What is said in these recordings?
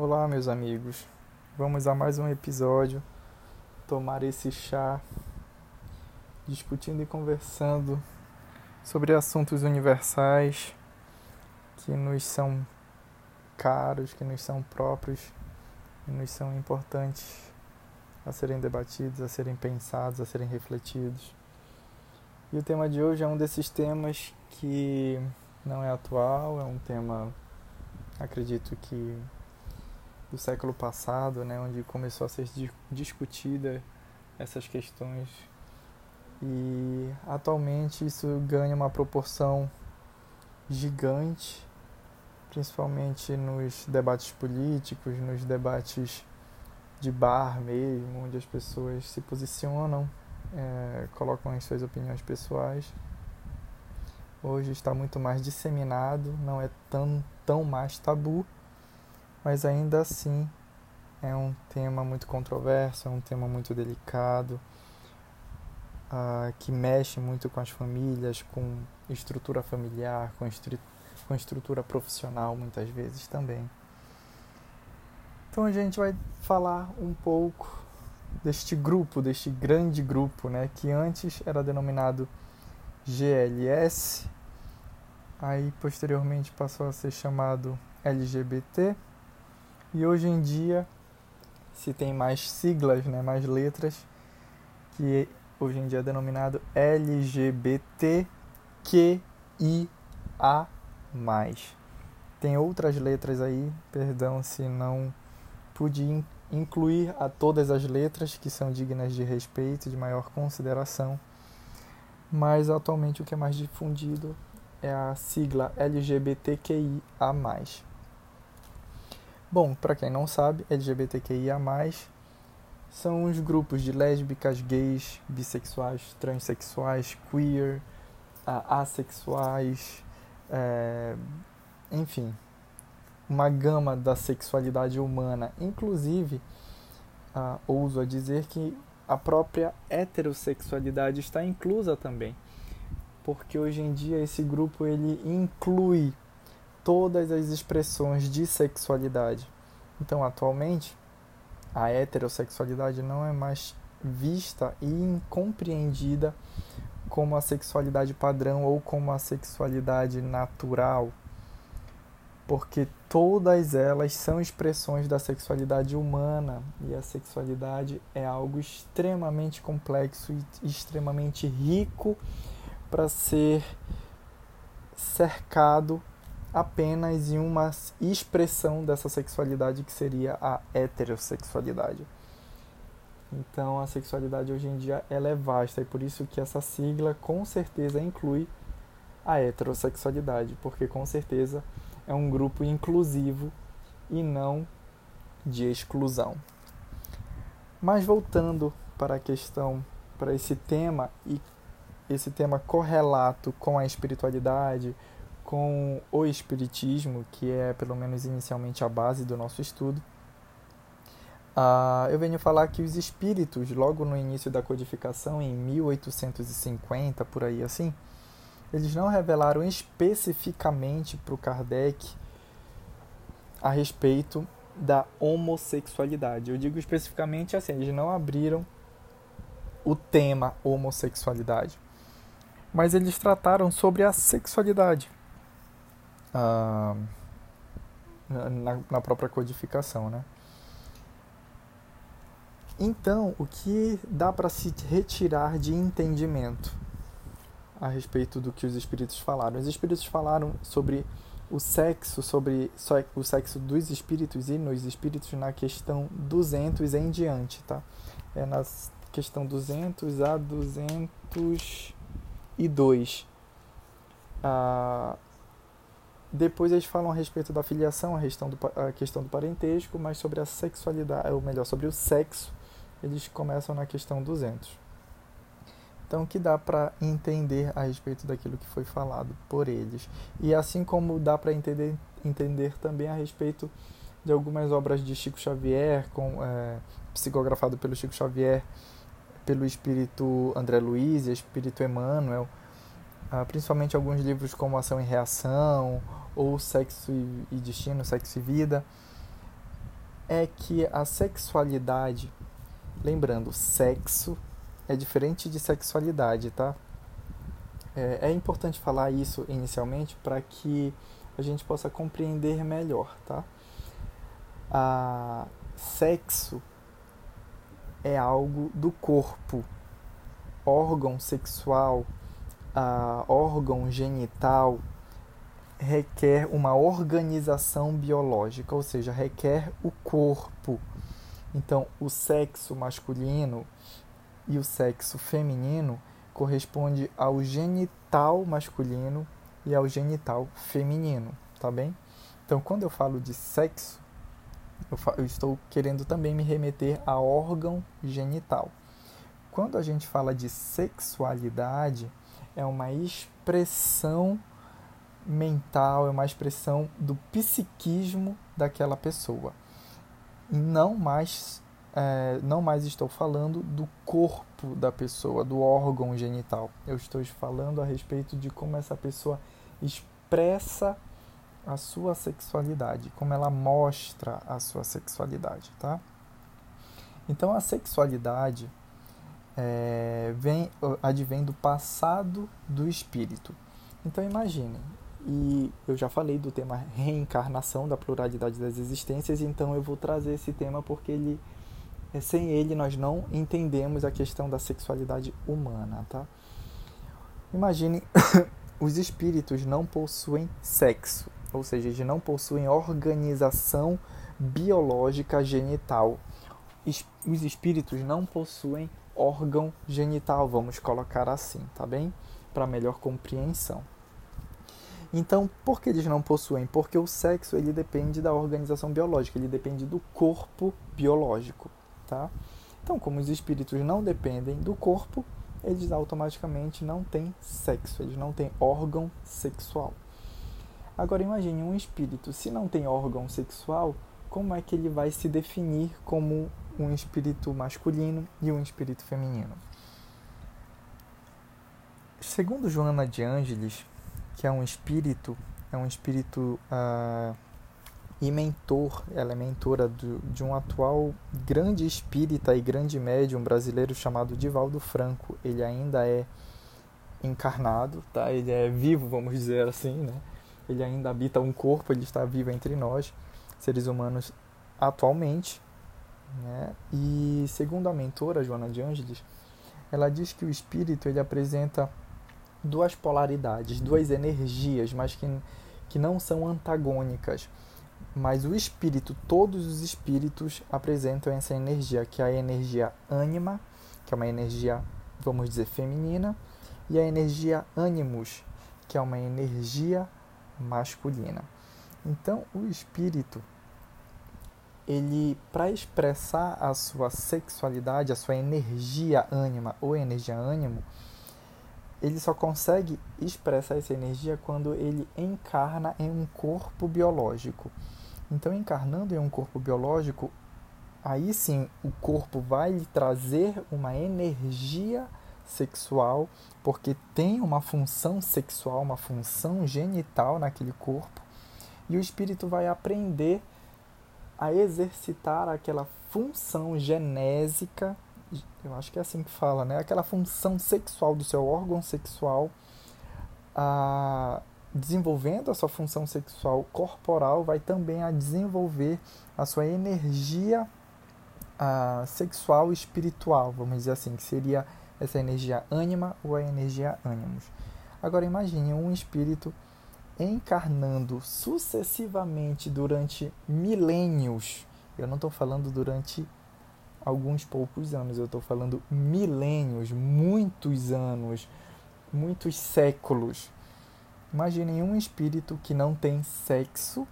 Olá, meus amigos. Vamos a mais um episódio tomar esse chá, discutindo e conversando sobre assuntos universais que nos são caros, que nos são próprios, que nos são importantes a serem debatidos, a serem pensados, a serem refletidos. E o tema de hoje é um desses temas que não é atual, é um tema, acredito que do século passado, né, onde começou a ser discutida essas questões e atualmente isso ganha uma proporção gigante, principalmente nos debates políticos, nos debates de bar mesmo, onde as pessoas se posicionam, é, colocam as suas opiniões pessoais. Hoje está muito mais disseminado, não é tão, tão mais tabu mas ainda assim é um tema muito controverso, é um tema muito delicado, uh, que mexe muito com as famílias, com estrutura familiar, com, estru com estrutura profissional muitas vezes também. Então a gente vai falar um pouco deste grupo, deste grande grupo, né, que antes era denominado GLS, aí posteriormente passou a ser chamado LGBT e hoje em dia se tem mais siglas, né, mais letras, que hoje em dia é denominado LGBTQIA+. Tem outras letras aí, perdão se não pude incluir a todas as letras que são dignas de respeito, de maior consideração, mas atualmente o que é mais difundido é a sigla LGBTQIA+. Bom, para quem não sabe, LGBTQIA+, são os grupos de lésbicas, gays, bissexuais, transexuais, queer, assexuais, é, enfim, uma gama da sexualidade humana. Inclusive, uh, ouso a dizer que a própria heterossexualidade está inclusa também, porque hoje em dia esse grupo ele inclui todas as expressões de sexualidade. Então, atualmente, a heterossexualidade não é mais vista e compreendida como a sexualidade padrão ou como a sexualidade natural, porque todas elas são expressões da sexualidade humana e a sexualidade é algo extremamente complexo e extremamente rico para ser cercado apenas em uma expressão dessa sexualidade que seria a heterossexualidade. Então a sexualidade hoje em dia ela é vasta e por isso que essa sigla com certeza inclui a heterossexualidade, porque com certeza é um grupo inclusivo e não de exclusão. Mas voltando para a questão, para esse tema e esse tema correlato com a espiritualidade, com o Espiritismo, que é pelo menos inicialmente a base do nosso estudo, uh, eu venho falar que os espíritos, logo no início da codificação, em 1850, por aí assim, eles não revelaram especificamente para o Kardec a respeito da homossexualidade. Eu digo especificamente assim, eles não abriram o tema homossexualidade, mas eles trataram sobre a sexualidade na, na própria codificação, né? Então, o que dá para se retirar de entendimento a respeito do que os espíritos falaram? Os espíritos falaram sobre o sexo, sobre o sexo dos espíritos e nos espíritos na questão 200 em diante, tá? É na questão 200 a 202. Ah, depois eles falam a respeito da filiação, a questão do, a questão do parentesco, mas sobre a sexualidade, ou melhor, sobre o sexo, eles começam na questão 200. Então, que dá para entender a respeito daquilo que foi falado por eles. E assim como dá para entender, entender também a respeito de algumas obras de Chico Xavier, com, é, psicografado pelo Chico Xavier, pelo espírito André Luiz e espírito Emmanuel, ah, principalmente alguns livros como Ação e Reação ou Sexo e Destino, Sexo e Vida, é que a sexualidade, lembrando, sexo é diferente de sexualidade, tá? É, é importante falar isso inicialmente para que a gente possa compreender melhor, tá? A sexo é algo do corpo, órgão sexual, órgão genital requer uma organização biológica, ou seja, requer o corpo. Então, o sexo masculino e o sexo feminino corresponde ao genital masculino e ao genital feminino, tá bem? Então, quando eu falo de sexo, eu, eu estou querendo também me remeter a órgão genital. Quando a gente fala de sexualidade, é uma expressão mental, é uma expressão do psiquismo daquela pessoa. Não mais, é, não mais estou falando do corpo da pessoa, do órgão genital. Eu estou falando a respeito de como essa pessoa expressa a sua sexualidade, como ela mostra a sua sexualidade, tá? Então a sexualidade é, vem, advém do passado do espírito. Então imagine, e eu já falei do tema reencarnação, da pluralidade das existências, então eu vou trazer esse tema porque ele, é, sem ele nós não entendemos a questão da sexualidade humana, tá? Imagine, os espíritos não possuem sexo, ou seja, eles não possuem organização biológica genital. Os espíritos não possuem órgão genital, vamos colocar assim, tá bem? Para melhor compreensão. Então, por que eles não possuem? Porque o sexo ele depende da organização biológica, ele depende do corpo biológico, tá? Então, como os espíritos não dependem do corpo, eles automaticamente não têm sexo, eles não têm órgão sexual. Agora imagine um espírito, se não tem órgão sexual, como é que ele vai se definir como um espírito masculino e um espírito feminino? Segundo Joana de Ângeles, que é um espírito, é um espírito uh, e mentor, ela é mentora do, de um atual grande espírita e grande médium brasileiro chamado Divaldo Franco. Ele ainda é encarnado, tá? Ele é vivo, vamos dizer assim, né? Ele ainda habita um corpo, ele está vivo entre nós, seres humanos, atualmente, né? E segundo a mentora Joana de Ângeles, ela diz que o espírito ele apresenta duas polaridades, duas energias, mas que, que não são antagônicas. Mas o espírito, todos os espíritos apresentam essa energia, que é a energia ânima, que é uma energia, vamos dizer, feminina, e a energia ânimos, que é uma energia masculina. Então, o espírito, ele para expressar a sua sexualidade, a sua energia ânima ou energia ânimo, ele só consegue expressar essa energia quando ele encarna em um corpo biológico. Então, encarnando em um corpo biológico, aí sim o corpo vai lhe trazer uma energia sexual, porque tem uma função sexual, uma função genital naquele corpo, e o espírito vai aprender a exercitar aquela função genésica eu acho que é assim que fala, né? Aquela função sexual do seu órgão sexual, a, desenvolvendo a sua função sexual corporal, vai também a desenvolver a sua energia a, sexual espiritual, vamos dizer assim, que seria essa energia ânima ou a energia ânimos. Agora imagine um espírito encarnando sucessivamente durante milênios. Eu não estou falando durante alguns poucos anos, eu estou falando milênios, muitos anos, muitos séculos. Imaginem um espírito que não tem sexo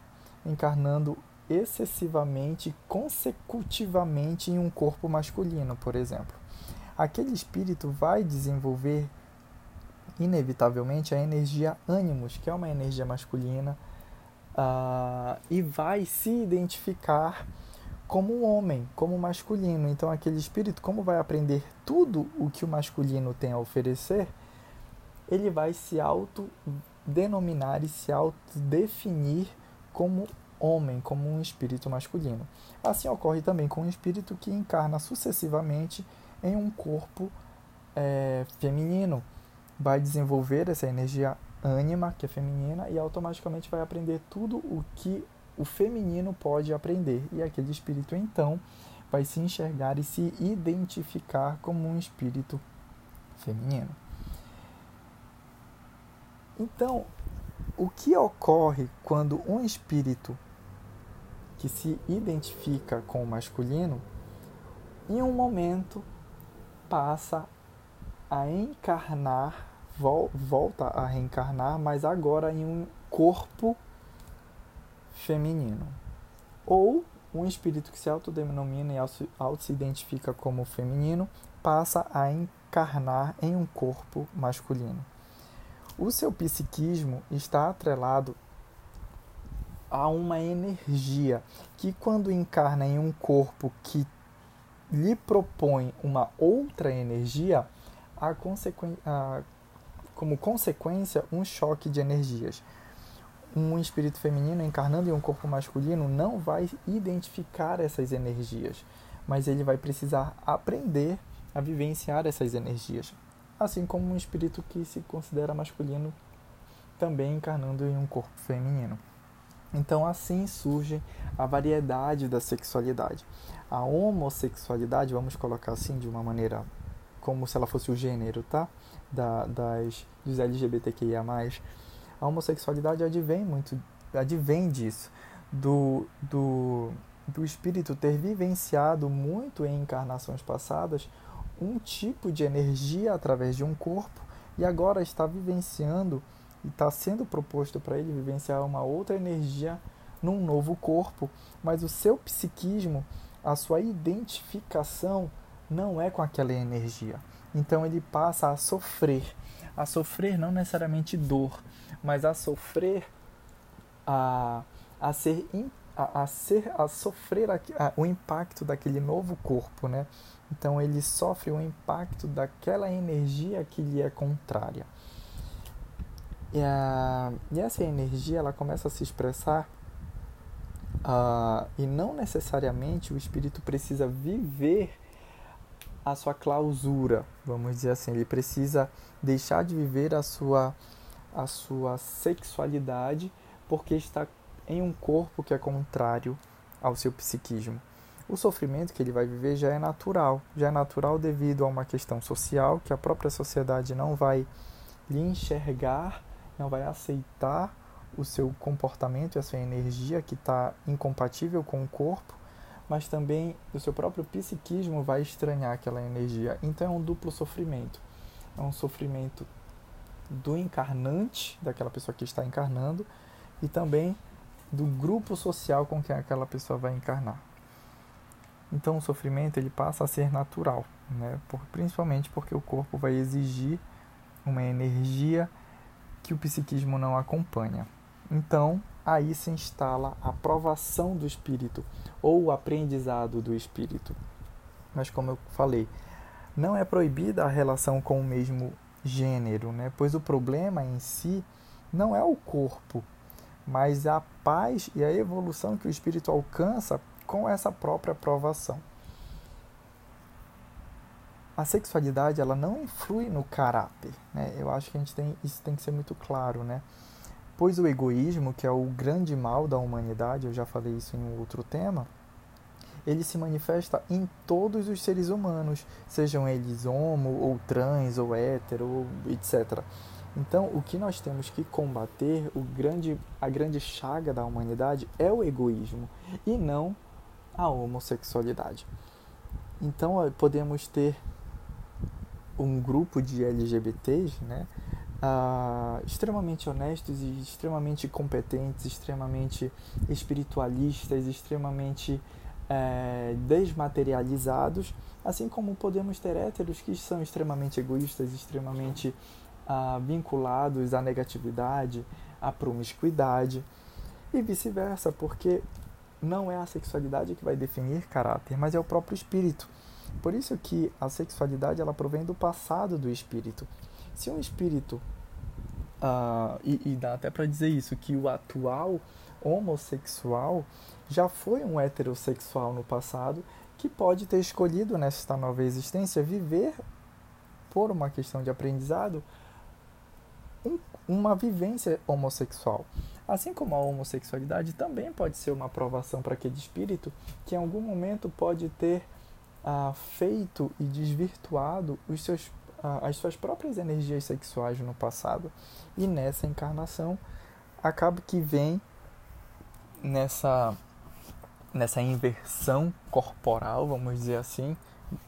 encarnando excessivamente, consecutivamente em um corpo masculino, por exemplo. Aquele espírito vai desenvolver inevitavelmente a energia ânimos, que é uma energia masculina, uh, e vai se identificar como um homem, como masculino. Então, aquele espírito, como vai aprender tudo o que o masculino tem a oferecer, ele vai se autodenominar e se autodefinir como homem, como um espírito masculino. Assim ocorre também com um espírito que encarna sucessivamente em um corpo é, feminino. Vai desenvolver essa energia ânima, que é feminina, e automaticamente vai aprender tudo o que o feminino pode aprender. E aquele espírito, então, vai se enxergar e se identificar como um espírito feminino. Então, o que ocorre quando um espírito que se identifica com o masculino, em um momento passa a encarnar, volta a reencarnar, mas agora em um corpo feminino. Ou um espírito que se autodenomina e auto se identifica como feminino passa a encarnar em um corpo masculino. O seu psiquismo está atrelado a uma energia que, quando encarna em um corpo que lhe propõe uma outra energia, a a, como consequência, um choque de energias. Um espírito feminino encarnando em um corpo masculino não vai identificar essas energias, mas ele vai precisar aprender a vivenciar essas energias assim como um espírito que se considera masculino também encarnando em um corpo feminino. Então, assim surge a variedade da sexualidade. A homossexualidade, vamos colocar assim de uma maneira como se ela fosse o gênero, tá? Da, das, dos LGBTQIA. A homossexualidade advém muito, advém disso, do, do, do espírito ter vivenciado muito em encarnações passadas um tipo de energia através de um corpo e agora está vivenciando e está sendo proposto para ele vivenciar uma outra energia num novo corpo, mas o seu psiquismo, a sua identificação não é com aquela energia. Então ele passa a sofrer, a sofrer não necessariamente dor, mas a sofrer a, a ser a, a, ser a sofrer a, a, o impacto daquele novo corpo, né? Então ele sofre o impacto daquela energia que lhe é contrária. E, a, e essa energia ela começa a se expressar uh, e não necessariamente o espírito precisa viver a sua clausura, vamos dizer assim, ele precisa deixar de viver a sua a sua sexualidade porque está em um corpo que é contrário ao seu psiquismo. O sofrimento que ele vai viver já é natural, já é natural devido a uma questão social que a própria sociedade não vai lhe enxergar, não vai aceitar o seu comportamento e a sua energia que está incompatível com o corpo, mas também o seu próprio psiquismo vai estranhar aquela energia. Então é um duplo sofrimento. É um sofrimento do encarnante, daquela pessoa que está encarnando, e também do grupo social com quem aquela pessoa vai encarnar. Então o sofrimento ele passa a ser natural, né? Por, principalmente porque o corpo vai exigir uma energia que o psiquismo não acompanha. Então aí se instala a provação do espírito ou o aprendizado do espírito. Mas como eu falei, não é proibida a relação com o mesmo gênero, né? Pois o problema em si não é o corpo, mas a paz e a evolução que o espírito alcança com essa própria aprovação. A sexualidade ela não influi no caráter, né? Eu acho que a gente tem isso tem que ser muito claro, né? Pois o egoísmo, que é o grande mal da humanidade, eu já falei isso em um outro tema, ele se manifesta em todos os seres humanos, sejam eles homo ou trans ou hétero, etc. Então, o que nós temos que combater, o grande, a grande chaga da humanidade é o egoísmo e não a homossexualidade. Então, podemos ter um grupo de LGBTs, né, uh, extremamente honestos e extremamente competentes, extremamente espiritualistas, extremamente é, desmaterializados, assim como podemos ter héteros que são extremamente egoístas, extremamente uh, vinculados à negatividade, à promiscuidade e vice-versa, porque não é a sexualidade que vai definir caráter, mas é o próprio espírito. Por isso que a sexualidade ela provém do passado do espírito. Se um espírito uh, e, e, dá até para dizer isso que o atual homossexual já foi um heterossexual no passado que pode ter escolhido nesta nova existência viver, por uma questão de aprendizado, um, uma vivência homossexual. Assim como a homossexualidade também pode ser uma aprovação para aquele espírito que em algum momento pode ter ah, feito e desvirtuado os seus, ah, as suas próprias energias sexuais no passado e nessa encarnação acaba que vem nessa nessa inversão corporal, vamos dizer assim,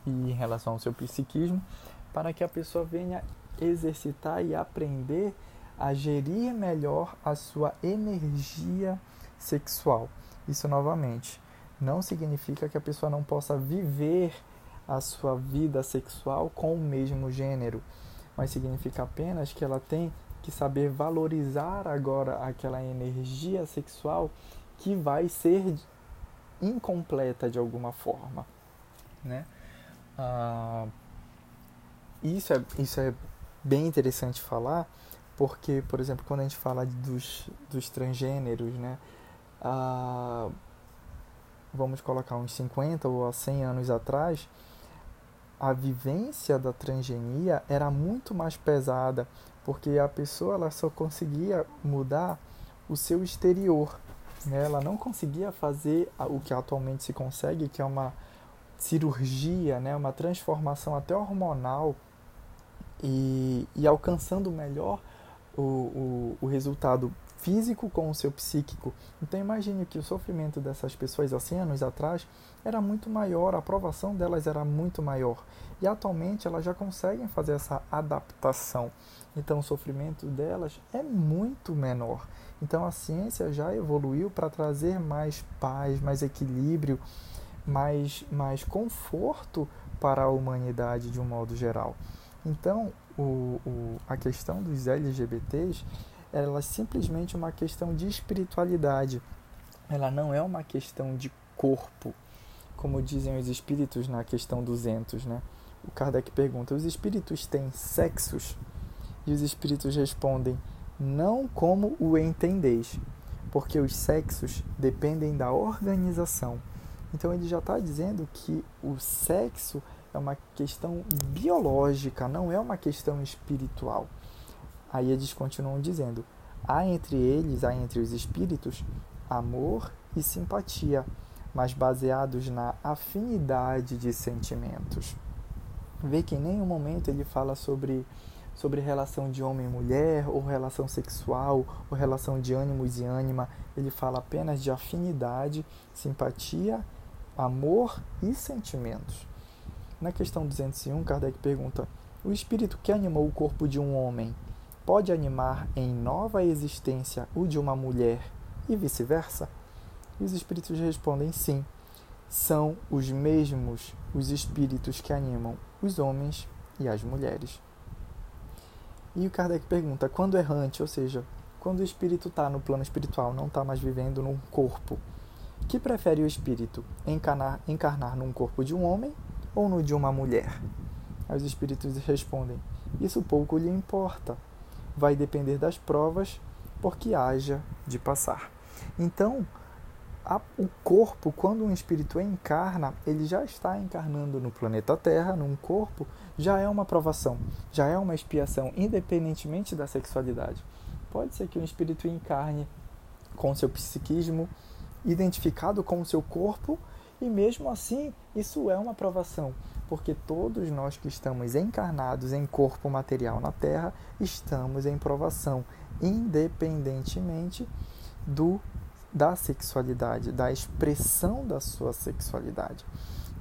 e em relação ao seu psiquismo, para que a pessoa venha exercitar e aprender a gerir melhor a sua energia sexual. Isso novamente não significa que a pessoa não possa viver a sua vida sexual com o mesmo gênero, mas significa apenas que ela tem que saber valorizar agora aquela energia sexual que vai ser incompleta de alguma forma, né? Ah, isso é isso é bem interessante falar porque, por exemplo, quando a gente fala dos, dos transgêneros, né? Ah, vamos colocar uns 50 ou 100 anos atrás, a vivência da transgenia era muito mais pesada, porque a pessoa ela só conseguia mudar o seu exterior, né? ela não conseguia fazer o que atualmente se consegue, que é uma cirurgia, né? uma transformação até hormonal e, e alcançando melhor o, o, o resultado físico com o seu psíquico. Então imagine que o sofrimento dessas pessoas há 100 anos atrás era muito maior, a aprovação delas era muito maior. E atualmente elas já conseguem fazer essa adaptação. Então o sofrimento delas é muito menor. Então a ciência já evoluiu para trazer mais paz, mais equilíbrio, mais, mais conforto para a humanidade de um modo geral. Então, o, o, a questão dos LGBTs, ela é simplesmente uma questão de espiritualidade. Ela não é uma questão de corpo, como dizem os espíritos na questão 200, né? O Kardec pergunta: os espíritos têm sexos? E os espíritos respondem: não como o entendeis, porque os sexos dependem da organização. Então ele já está dizendo que o sexo é uma questão biológica, não é uma questão espiritual. Aí eles continuam dizendo: há entre eles, há entre os espíritos, amor e simpatia, mas baseados na afinidade de sentimentos. Vê que em nenhum momento ele fala sobre, sobre relação de homem e mulher, ou relação sexual, ou relação de ânimos e ânima. Ele fala apenas de afinidade, simpatia, amor e sentimentos. Na questão 201, Kardec pergunta: O espírito que animou o corpo de um homem pode animar em nova existência o de uma mulher e vice-versa? E os espíritos respondem: sim. São os mesmos os espíritos que animam os homens e as mulheres. E o Kardec pergunta: quando errante, ou seja, quando o espírito está no plano espiritual, não está mais vivendo num corpo, que prefere o espírito? Encarnar, encarnar num corpo de um homem ou no de uma mulher? Os espíritos respondem: Isso pouco lhe importa. Vai depender das provas por que haja de passar. Então, a, o corpo, quando um espírito encarna, ele já está encarnando no planeta Terra, num corpo, já é uma provação, já é uma expiação, independentemente da sexualidade. Pode ser que um espírito encarne com seu psiquismo identificado com o seu corpo e mesmo assim, isso é uma provação, porque todos nós que estamos encarnados em corpo material na Terra estamos em provação, independentemente do da sexualidade, da expressão da sua sexualidade.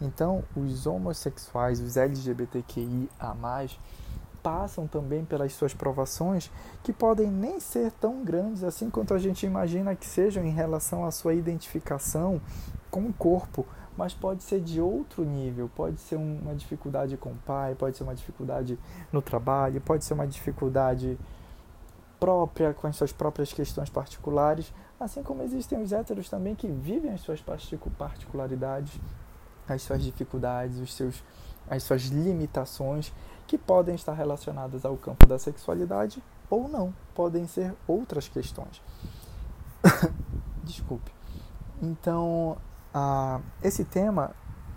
Então, os homossexuais, os LGBTQIA+, passam também pelas suas provações que podem nem ser tão grandes assim quanto a gente imagina que sejam em relação à sua identificação com o corpo, mas pode ser de outro nível, pode ser uma dificuldade com o pai, pode ser uma dificuldade no trabalho, pode ser uma dificuldade própria com as suas próprias questões particulares, assim como existem os héteros também que vivem as suas particularidades, as suas dificuldades, os seus, as suas limitações, que podem estar relacionadas ao campo da sexualidade ou não, podem ser outras questões. Desculpe. Então, uh, esse tema,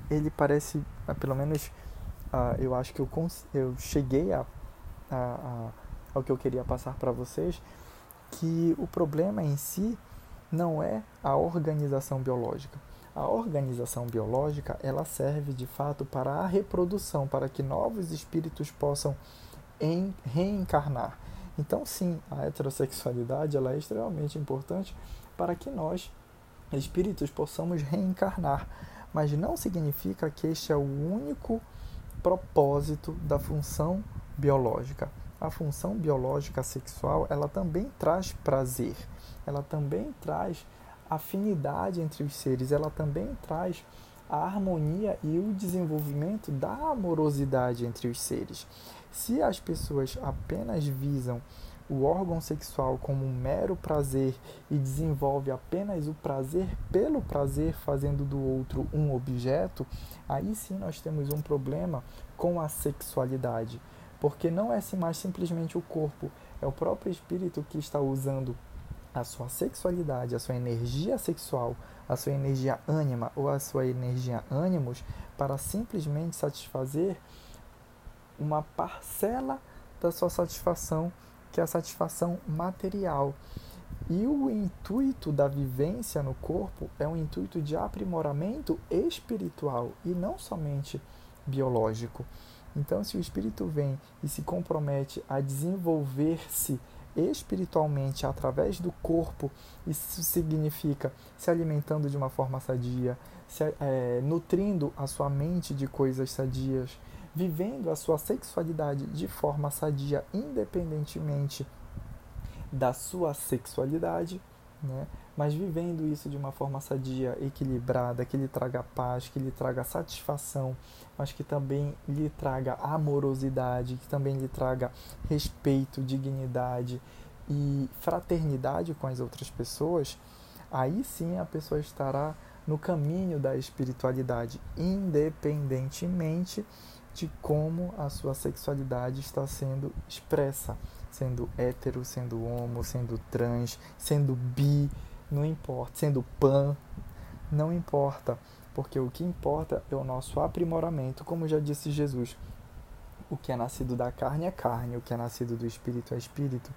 ele parece, uh, pelo menos uh, eu acho que eu, eu cheguei a, a, a, ao que eu queria passar para vocês, que o problema em si não é a organização biológica. A organização biológica ela serve de fato para a reprodução, para que novos espíritos possam em, reencarnar. Então, sim, a heterossexualidade ela é extremamente importante para que nós, espíritos, possamos reencarnar. Mas não significa que este é o único propósito da função biológica. A função biológica sexual ela também traz prazer, ela também traz afinidade entre os seres, ela também traz a harmonia e o desenvolvimento da amorosidade entre os seres. Se as pessoas apenas visam o órgão sexual como um mero prazer e desenvolve apenas o prazer pelo prazer, fazendo do outro um objeto, aí sim nós temos um problema com a sexualidade. Porque não é mais simplesmente o corpo, é o próprio espírito que está usando a sua sexualidade, a sua energia sexual, a sua energia ânima ou a sua energia ânimos para simplesmente satisfazer uma parcela da sua satisfação, que é a satisfação material. E o intuito da vivência no corpo é um intuito de aprimoramento espiritual e não somente biológico. Então, se o espírito vem e se compromete a desenvolver-se espiritualmente através do corpo, isso significa se alimentando de uma forma sadia, se, é, nutrindo a sua mente de coisas sadias, vivendo a sua sexualidade de forma sadia, independentemente da sua sexualidade, né? Mas vivendo isso de uma forma sadia, equilibrada, que lhe traga paz, que lhe traga satisfação, mas que também lhe traga amorosidade, que também lhe traga respeito, dignidade e fraternidade com as outras pessoas, aí sim a pessoa estará no caminho da espiritualidade, independentemente de como a sua sexualidade está sendo expressa, sendo hétero, sendo homo, sendo trans, sendo bi, não importa, sendo pan, não importa, porque o que importa é o nosso aprimoramento, como já disse Jesus. O que é nascido da carne é carne, o que é nascido do espírito é espírito.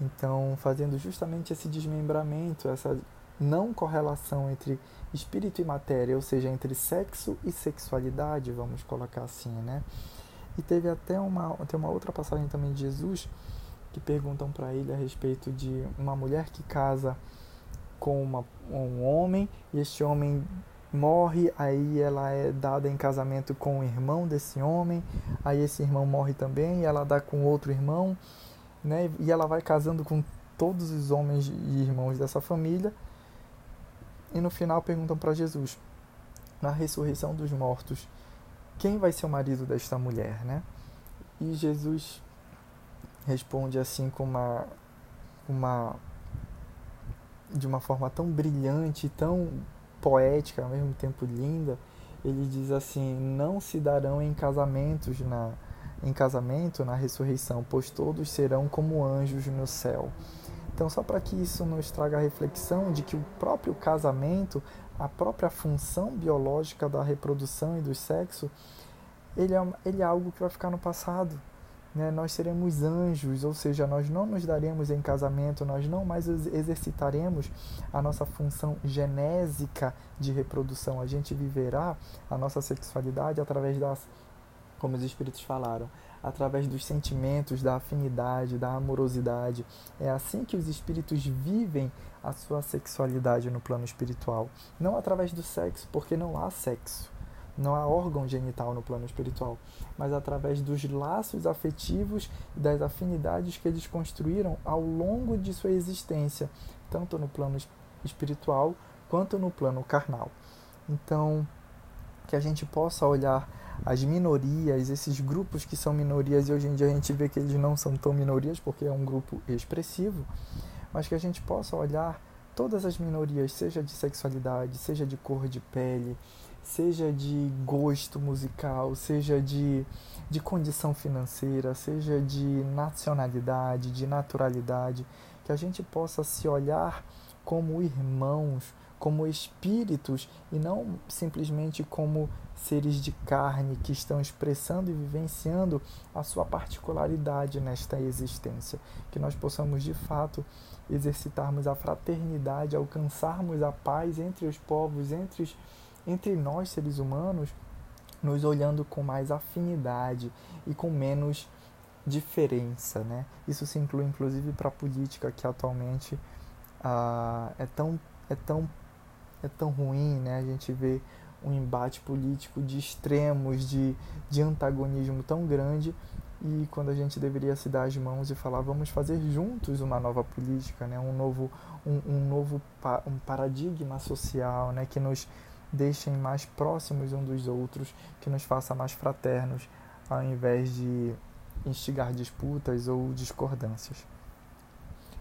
Então, fazendo justamente esse desmembramento, essa não correlação entre espírito e matéria, ou seja, entre sexo e sexualidade, vamos colocar assim, né? E teve até uma, tem uma outra passagem também de Jesus que perguntam para ele a respeito de uma mulher que casa com uma, um homem e este homem morre, aí ela é dada em casamento com o irmão desse homem, aí esse irmão morre também e ela dá com outro irmão, né? E ela vai casando com todos os homens e irmãos dessa família e no final perguntam para Jesus, na ressurreição dos mortos, quem vai ser o marido desta mulher, né? E Jesus responde assim com uma uma de uma forma tão brilhante, tão poética, ao mesmo tempo linda, ele diz assim: "Não se darão em casamentos na em casamento na ressurreição, pois todos serão como anjos no céu." Então, só para que isso nos traga a reflexão de que o próprio casamento, a própria função biológica da reprodução e do sexo, ele é, ele é algo que vai ficar no passado. Né? Nós seremos anjos, ou seja, nós não nos daremos em casamento, nós não mais exercitaremos a nossa função genésica de reprodução. A gente viverá a nossa sexualidade através das, como os espíritos falaram, através dos sentimentos, da afinidade, da amorosidade. É assim que os espíritos vivem a sua sexualidade no plano espiritual. Não através do sexo, porque não há sexo. Não há órgão genital no plano espiritual, mas através dos laços afetivos e das afinidades que eles construíram ao longo de sua existência, tanto no plano espiritual quanto no plano carnal. Então, que a gente possa olhar as minorias, esses grupos que são minorias e hoje em dia a gente vê que eles não são tão minorias porque é um grupo expressivo, mas que a gente possa olhar todas as minorias, seja de sexualidade, seja de cor de pele, seja de gosto musical, seja de, de condição financeira, seja de nacionalidade, de naturalidade, que a gente possa se olhar como irmãos, como espíritos e não simplesmente como seres de carne que estão expressando e vivenciando a sua particularidade nesta existência. Que nós possamos de fato exercitarmos a fraternidade, alcançarmos a paz entre os povos, entre, entre nós seres humanos, nos olhando com mais afinidade e com menos diferença. Né? Isso se inclui inclusive para a política que atualmente ah, é, tão, é, tão, é tão ruim, né? a gente vê um embate político de extremos, de, de antagonismo tão grande e quando a gente deveria se dar as mãos e falar vamos fazer juntos uma nova política, né? um novo, um, um novo um paradigma social né? que nos deixem mais próximos um dos outros, que nos faça mais fraternos, ao invés de instigar disputas ou discordâncias.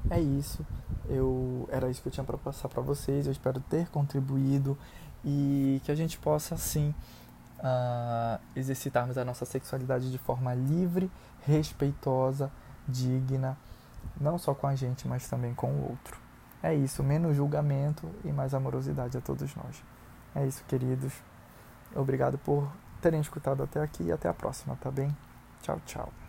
É isso. Eu era isso que eu tinha para passar para vocês. Eu espero ter contribuído e que a gente possa assim uh, exercitarmos a nossa sexualidade de forma livre, respeitosa, digna, não só com a gente, mas também com o outro. É isso, menos julgamento e mais amorosidade a todos nós. É isso, queridos. Obrigado por terem escutado até aqui e até a próxima, tá bem? Tchau, tchau.